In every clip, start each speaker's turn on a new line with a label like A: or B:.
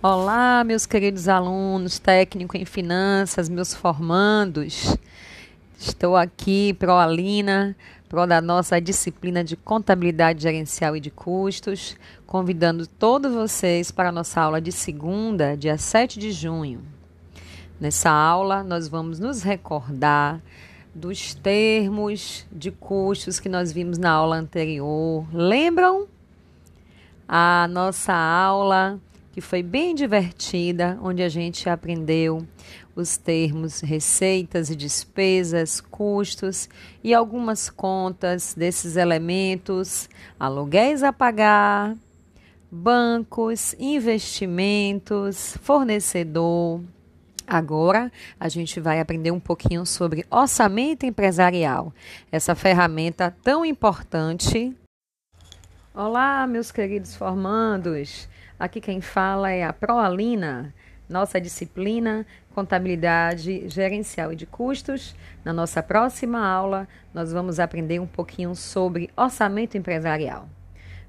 A: Olá, meus queridos alunos, técnico em finanças, meus formandos. Estou aqui, Proalina, pro da nossa disciplina de contabilidade gerencial e de custos, convidando todos vocês para a nossa aula de segunda, dia 7 de junho. Nessa aula, nós vamos nos recordar dos termos de custos que nós vimos na aula anterior. Lembram? A nossa aula que foi bem divertida, onde a gente aprendeu os termos receitas e despesas, custos e algumas contas desses elementos, aluguéis a pagar, bancos, investimentos, fornecedor. Agora a gente vai aprender um pouquinho sobre orçamento empresarial, essa ferramenta tão importante. Olá, meus queridos formandos! Aqui quem fala é a Proalina, nossa disciplina Contabilidade Gerencial e de Custos. Na nossa próxima aula, nós vamos aprender um pouquinho sobre orçamento empresarial.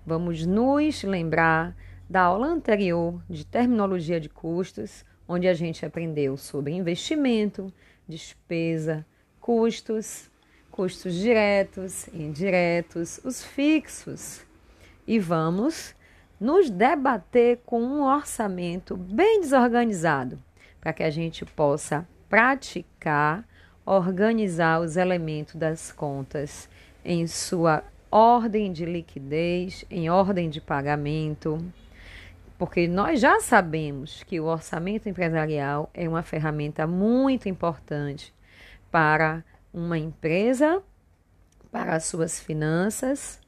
A: Vamos nos lembrar da aula anterior de terminologia de custos, onde a gente aprendeu sobre investimento, despesa, custos, custos diretos, indiretos, os fixos. E vamos nos debater com um orçamento bem desorganizado, para que a gente possa praticar, organizar os elementos das contas em sua ordem de liquidez, em ordem de pagamento, porque nós já sabemos que o orçamento empresarial é uma ferramenta muito importante para uma empresa, para as suas finanças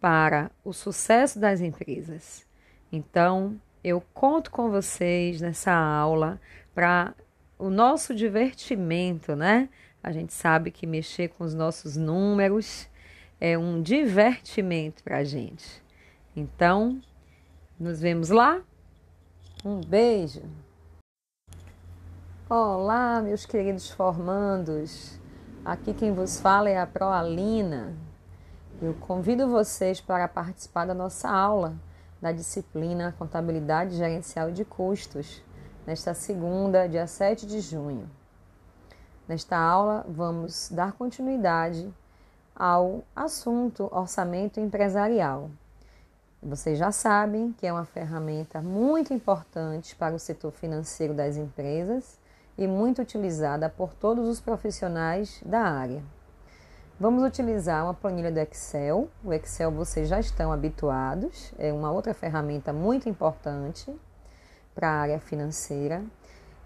A: para o sucesso das empresas. Então, eu conto com vocês nessa aula para o nosso divertimento, né? A gente sabe que mexer com os nossos números é um divertimento para a gente. Então, nos vemos lá. Um beijo. Olá, meus queridos formandos. Aqui quem vos fala é a Proalina. Eu convido vocês para participar da nossa aula da disciplina Contabilidade Gerencial de Custos, nesta segunda, dia 7 de junho. Nesta aula, vamos dar continuidade ao assunto orçamento empresarial. Vocês já sabem que é uma ferramenta muito importante para o setor financeiro das empresas e muito utilizada por todos os profissionais da área. Vamos utilizar uma planilha do Excel. O Excel vocês já estão habituados, é uma outra ferramenta muito importante para a área financeira.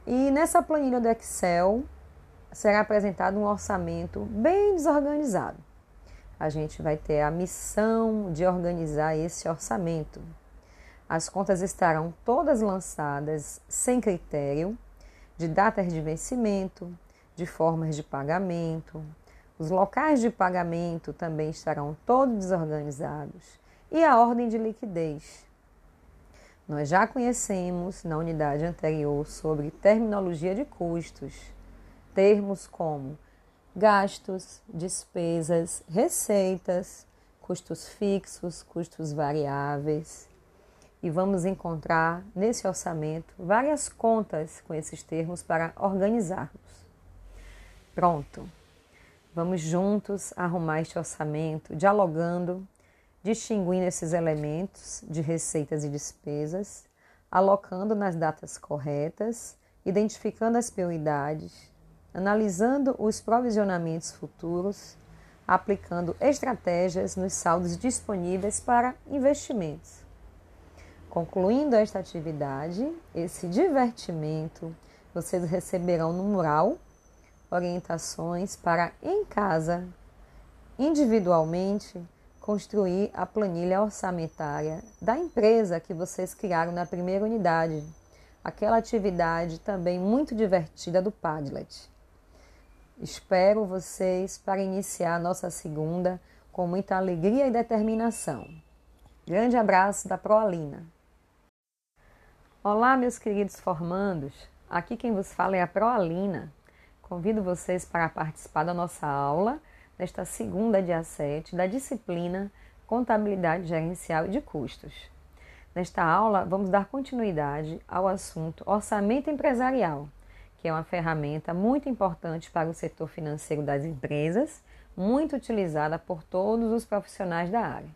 A: E nessa planilha do Excel será apresentado um orçamento bem desorganizado. A gente vai ter a missão de organizar esse orçamento. As contas estarão todas lançadas sem critério de datas de vencimento, de formas de pagamento, os locais de pagamento também estarão todos desorganizados e a ordem de liquidez. Nós já conhecemos na unidade anterior sobre terminologia de custos, termos como gastos, despesas, receitas, custos fixos, custos variáveis. E vamos encontrar nesse orçamento várias contas com esses termos para organizarmos. Pronto! Vamos juntos arrumar este orçamento, dialogando, distinguindo esses elementos de receitas e despesas, alocando nas datas corretas, identificando as prioridades, analisando os provisionamentos futuros, aplicando estratégias nos saldos disponíveis para investimentos. Concluindo esta atividade, esse divertimento, vocês receberão no mural orientações para, em casa, individualmente, construir a planilha orçamentária da empresa que vocês criaram na primeira unidade, aquela atividade também muito divertida do Padlet. Espero vocês para iniciar nossa segunda com muita alegria e determinação. Grande abraço da Proalina. Olá, meus queridos formandos. Aqui quem vos fala é a Proalina. Convido vocês para participar da nossa aula nesta segunda, dia 7, da disciplina Contabilidade Gerencial e de Custos. Nesta aula, vamos dar continuidade ao assunto orçamento empresarial, que é uma ferramenta muito importante para o setor financeiro das empresas, muito utilizada por todos os profissionais da área.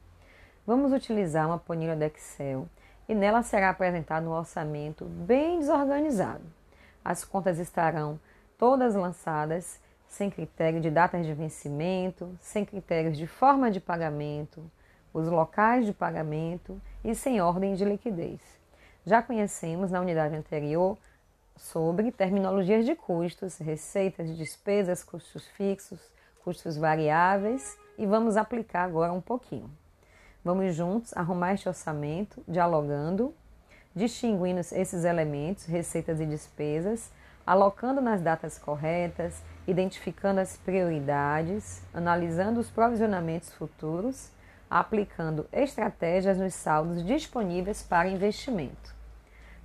A: Vamos utilizar uma planilha do Excel e nela será apresentado um orçamento bem desorganizado. As contas estarão todas lançadas sem critério de datas de vencimento, sem critérios de forma de pagamento, os locais de pagamento e sem ordem de liquidez. Já conhecemos na unidade anterior sobre terminologias de custos, receitas, despesas, custos fixos, custos variáveis e vamos aplicar agora um pouquinho. Vamos juntos arrumar este orçamento, dialogando, distinguindo esses elementos, receitas e despesas, alocando nas datas corretas, identificando as prioridades, analisando os provisionamentos futuros aplicando estratégias nos saldos disponíveis para investimento.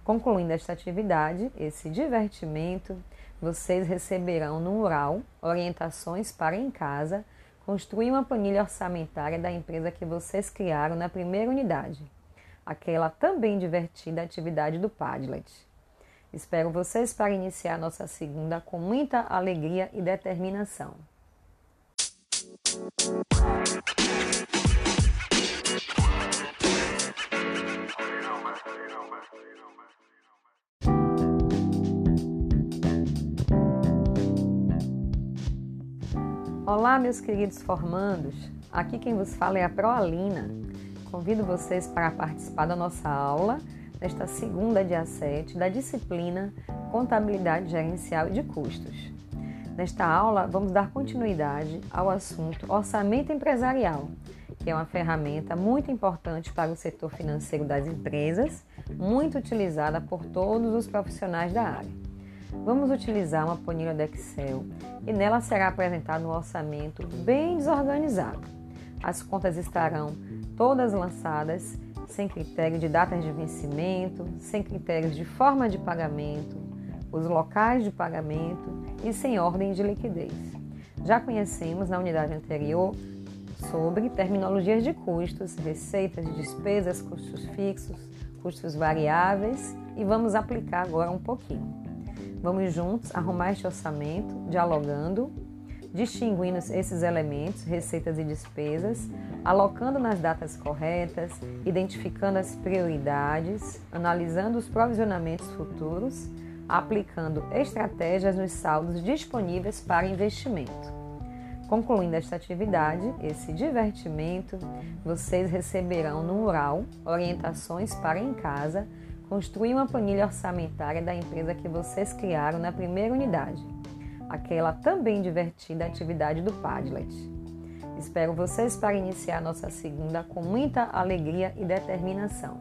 A: Concluindo esta atividade, esse divertimento, vocês receberão no mural orientações para em casa construir uma planilha orçamentária da empresa que vocês criaram na primeira unidade, aquela também divertida atividade do Padlet. Espero vocês para iniciar nossa segunda com muita alegria e determinação. Olá, meus queridos formandos. Aqui quem vos fala é a Proalina. Convido vocês para participar da nossa aula nesta segunda, dia 7, da disciplina Contabilidade Gerencial e de Custos. Nesta aula, vamos dar continuidade ao assunto orçamento empresarial, que é uma ferramenta muito importante para o setor financeiro das empresas, muito utilizada por todos os profissionais da área. Vamos utilizar uma planilha do Excel e nela será apresentado um orçamento bem desorganizado. As contas estarão todas lançadas sem critério de datas de vencimento, sem critérios de forma de pagamento, os locais de pagamento e sem ordem de liquidez. Já conhecemos na unidade anterior sobre terminologias de custos, receitas de despesas, custos fixos, custos variáveis e vamos aplicar agora um pouquinho. Vamos juntos arrumar este orçamento, dialogando, distinguindo esses elementos, receitas e despesas, alocando nas datas corretas, identificando as prioridades, analisando os provisionamentos futuros, aplicando estratégias nos saldos disponíveis para investimento. Concluindo esta atividade, esse divertimento, vocês receberão no mural orientações para em casa construir uma planilha orçamentária da empresa que vocês criaram na primeira unidade, aquela também divertida atividade do Padlet. Espero vocês para iniciar nossa segunda com muita alegria e determinação.